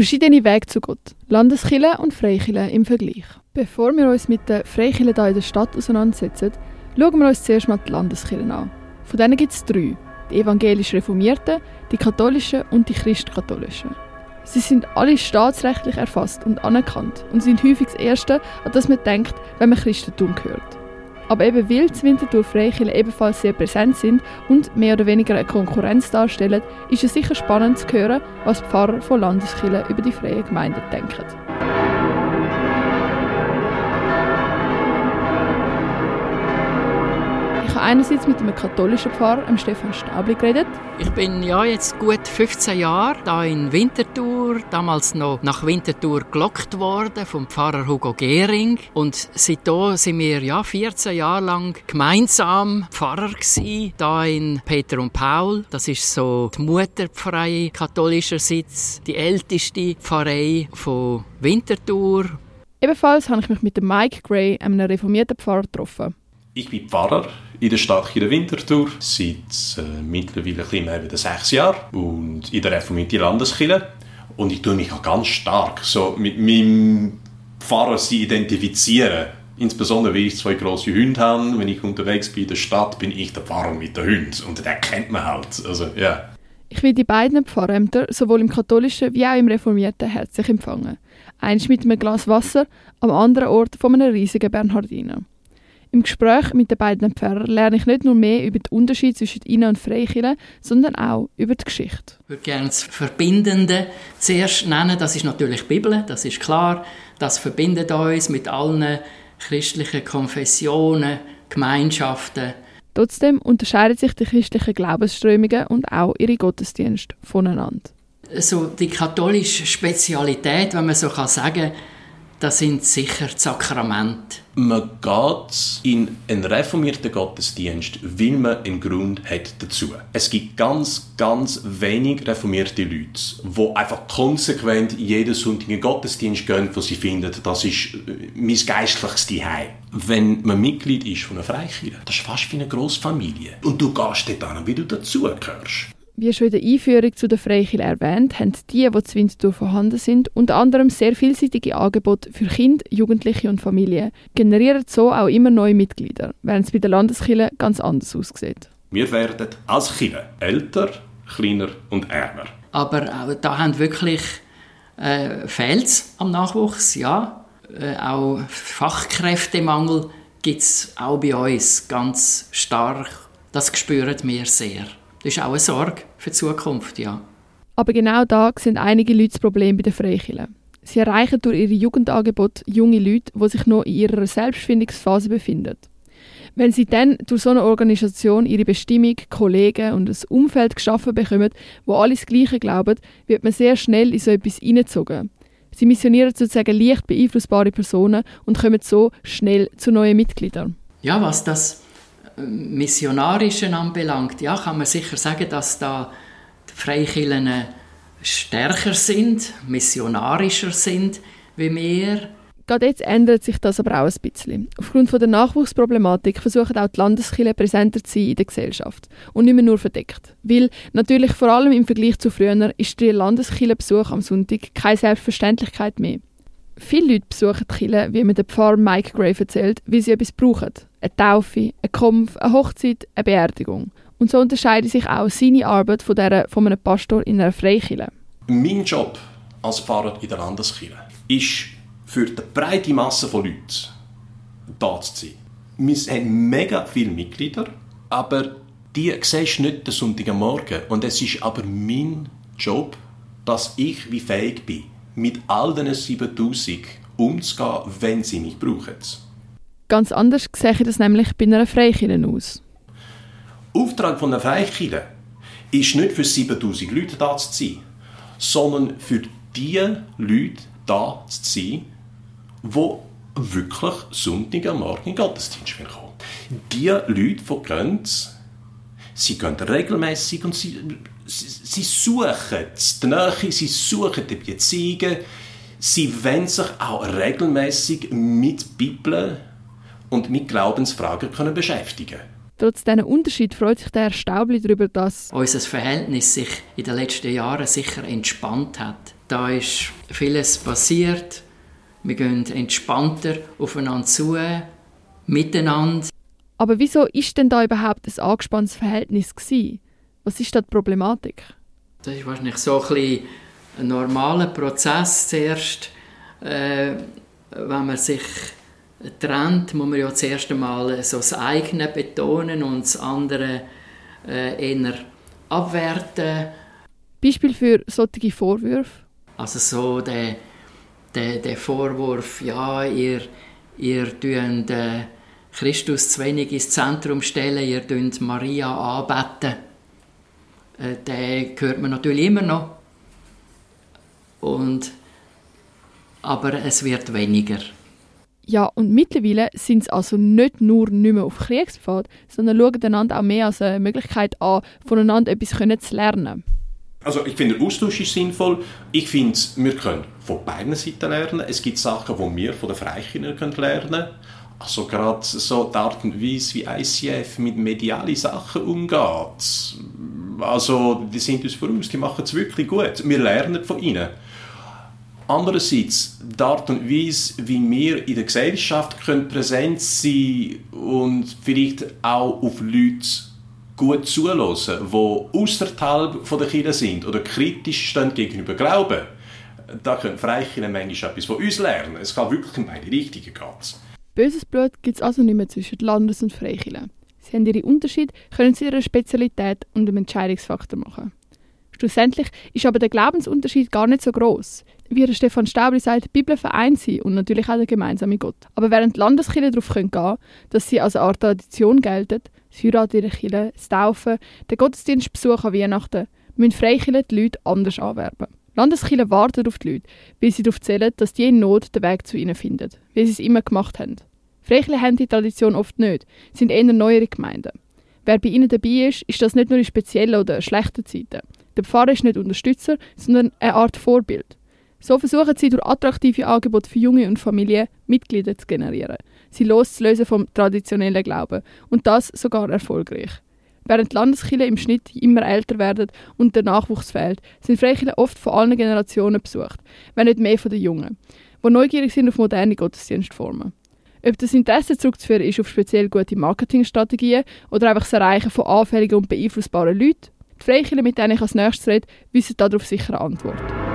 Verschiedene Wege zu Gott, Landeskille und Freikille im Vergleich. Bevor wir uns mit den Freikillen hier in der Stadt auseinandersetzen, schauen wir uns zuerst mal die Landeskirchen an. Von denen gibt es drei. Die evangelisch Reformierten, die katholischen und die christkatholischen. Sie sind alle staatsrechtlich erfasst und anerkannt und sind häufig das Erste, an das man denkt, wenn man Christentum hört. Aber eben weil die Winterthur Freikirchen ebenfalls sehr präsent sind und mehr oder weniger eine Konkurrenz darstellen, ist es sicher spannend zu hören, was die Pfarrer von Landeskirchen über die freien Gemeinden denken. Einerseits mit einem katholischen Pfarrer, Stefan Stabli, geredet. Ich bin ja jetzt gut 15 Jahre da in Winterthur, damals noch nach Winterthur gelockt worden vom Pfarrer Hugo Gehring. Und seitdem sind wir ja 14 Jahre lang gemeinsam Pfarrer gewesen, da in Peter und Paul. Das ist so die Mutterpfarrei katholischerseits, die älteste Pfarrei von Winterthur. Ebenfalls habe ich mich mit Mike Gray, einem reformierten Pfarrer, getroffen. Ich bin Pfarrer in der Stadt der Winterthur seit äh, mittlerweile ein mehr als sechs Jahren und in der reformierten Landeskirche. Und ich tue mich auch ganz stark so mit meinem Pfarrer identifizieren. Insbesondere, weil ich zwei große Hunde habe. Wenn ich unterwegs bin in der Stadt, bin ich der Pfarrer mit den Hunden. Und den kennt man halt. Also, ja. Ich will die beiden Pfarrämter sowohl im katholischen wie auch im reformierten herzlich empfangen. Eins mit einem Glas Wasser, am anderen Ort von einem riesigen Bernhardiner. Im Gespräch mit den beiden Pfarrern lerne ich nicht nur mehr über den Unterschied zwischen Innen- und Freikirche, sondern auch über die Geschichte. Ich würde gerne das Verbindende zuerst nennen. Das ist natürlich die Bibel, das ist klar. Das verbindet uns mit allen christlichen Konfessionen, Gemeinschaften. Trotzdem unterscheiden sich die christlichen Glaubensströmungen und auch ihre Gottesdienste voneinander. So die katholische Spezialität, wenn man so sagen kann, das sind sicher die Sakramente. Man geht in einen reformierten Gottesdienst, weil man einen Grund hat dazu. Es gibt ganz, ganz wenig reformierte Leute, die einfach konsequent jeden Sonntag in den Gottesdienst gehen, wo sie finden, das ist äh, mein geistliches Zuhause. Wenn man Mitglied ist von einer Freikirche, das ist fast wie eine Grossfamilie. Und du gehst dort an, wie du dazugehörst. Wie schon in der Einführung zu der Freikirche erwähnt, haben die, die zu Winterthur vorhanden sind, unter anderem sehr vielseitige Angebote für Kinder, Jugendliche und Familien, generieren so auch immer neue Mitglieder, während es bei der Landeskirche ganz anders aussieht. Wir werden als Kirche älter, kleiner und ärmer. Aber auch da haben wirklich äh, fehlt am Nachwuchs, ja. Äh, auch Fachkräftemangel gibt es auch bei uns ganz stark. Das spüren wir sehr. Das ist auch eine Sorge für die Zukunft, ja. Aber genau da sind einige Leute das Problem bei den Freikirchen. Sie erreichen durch ihre Jugendangebot junge Leute, die sich noch in ihrer Selbstfindungsphase befinden. Wenn sie dann durch so eine Organisation ihre Bestimmung, Kollegen und ein Umfeld geschaffen bekommen, wo alles Gleiche glauben, wird man sehr schnell in so etwas hineingezogen. Sie missionieren sozusagen leicht beeinflussbare Personen und kommen so schnell zu neuen Mitgliedern. Ja, was das Missionarischen anbelangt, ja, kann man sicher sagen, dass da die Freikirchen stärker sind, missionarischer sind wie wir. Gerade jetzt ändert sich das aber auch ein bisschen. Aufgrund der Nachwuchsproblematik versuchen auch die Landeskirchen präsenter zu sein in der Gesellschaft und nicht mehr nur verdeckt. Weil natürlich vor allem im Vergleich zu früher ist der Landeskirchenbesuch am Sonntag keine Selbstverständlichkeit mehr. Viele Leute besuchen die Kirche, wie mir der Pfarrer Mike Gray erzählt, weil sie etwas brauchen. Eine Taufe, ein Kampf, eine Hochzeit, eine Beerdigung. Und so unterscheidet sich auch seine Arbeit von der von einem Pastor in einer Freikirche. Mein Job als Pfarrer in der Landeskirche ist, für die breite Masse von Leuten da zu sein. Wir haben mega viele Mitglieder, aber die siehst du nicht den Sonntagmorgen. Und es ist aber mein Job, dass ich wie fähig bin, mit all diesen 7000 umzugehen, wenn sie mich brauchen. Ganz anders sehe ich das nämlich bei einer Freikirche aus. Auftrag von einer Freikirche ist nicht für 7000 Leute da zu sein, sondern für die Leute da zu sein, die wirklich Sonntag am Morgen in den Gottesdienst kommen. Die Leute, die gehen, sie gehen regelmäßig und sie sie suchen die Nähe, sie suchen die Beziehungen, sie wollen sich auch regelmäßig mit Bibel und mit Glaubensfragen können beschäftigen Trotz diesen Unterschied freut sich der Herr Staubli darüber, dass unser Verhältnis sich in den letzten Jahren sicher entspannt hat. Da ist vieles passiert. Wir gehen entspannter aufeinander zu, miteinander. Aber wieso ist denn da überhaupt ein angespanntes Verhältnis gewesen? Was ist da die Problematik? Das ist wahrscheinlich so ein, ein normaler Prozess zuerst. Äh, wenn man sich trennt, muss man ja zuerst einmal so das eigene betonen und das andere äh, eher abwerten. Beispiel für solche Vorwürfe? Also so der, der, der Vorwurf, ja, ihr, ihr tut äh, Christus zu wenig ins Zentrum stellen, ihr tut Maria anbeten. Äh, den hört man natürlich immer noch. Und, aber es wird weniger. Ja, und mittlerweile sind sie also nicht nur nicht mehr auf Kriegspfad, sondern schauen einander auch mehr als eine Möglichkeit an, voneinander etwas zu lernen. Also ich finde, der Austausch ist sinnvoll. Ich finde, wir können von beiden Seiten lernen. Es gibt Sachen, die wir von den Freikindern lernen können. Also gerade so die Art und Weise, wie ICF mit medialen Sachen umgeht. Also die sind uns voraus, die machen es wirklich gut. Wir lernen von ihnen. Andererseits die Art und Weise, wie wir in der Gesellschaft können präsent sein und vielleicht auch auf Leute gut zulassen, die außerhalb der Kirche sind oder kritisch stehen gegenüber Glauben. Da können Freikirchen manchmal etwas von uns lernen. Es kann wirklich in beide Richtungen gehen. Böses Blut gibt es also nicht mehr zwischen Landes- und Freikirchen. Sie haben ihre Unterschiede, können zu ihrer Spezialität und einem Entscheidungsfaktor machen. Schlussendlich ist aber der Glaubensunterschied gar nicht so groß. Wie der Stefan Staubli sagt, die Bibel vereint sie und natürlich auch der gemeinsame Gott. Aber während Landeskirchen darauf gehen können, dass sie als eine Art Tradition gelten, das Heiraten in der Kirche, das Taufen, der Gottesdienstbesuch an Weihnachten, müssen Freikirchen die Leute anders anwerben. Landeskirchen warten auf die Leute, weil sie darauf zählen, dass die in Not den Weg zu ihnen finden, wie sie es immer gemacht haben. Freikirchen haben die Tradition oft nicht, sind eher neuere Gemeinden. Wer bei ihnen dabei ist, ist das nicht nur in speziellen oder schlechten Zeiten. Der Pfarrer ist nicht Unterstützer, sondern eine Art Vorbild. So versuchen sie durch attraktive Angebote für Junge und Familien Mitglieder zu generieren, sie loszulösen vom traditionellen Glauben und das sogar erfolgreich. Während die im Schnitt immer älter werden und der Nachwuchs fehlt, sind Freikirchen oft von allen Generationen besucht, wenn nicht mehr von den Jungen, die neugierig sind auf moderne Gottesdienstformen. Ob das Interesse zurückzuführen ist auf speziell gute Marketingstrategien oder einfach das Erreichen von anfälligen und beeinflussbaren Leuten, die Freikirchen, mit denen ich als nächstes rede, wissen darauf sicher eine Antwort.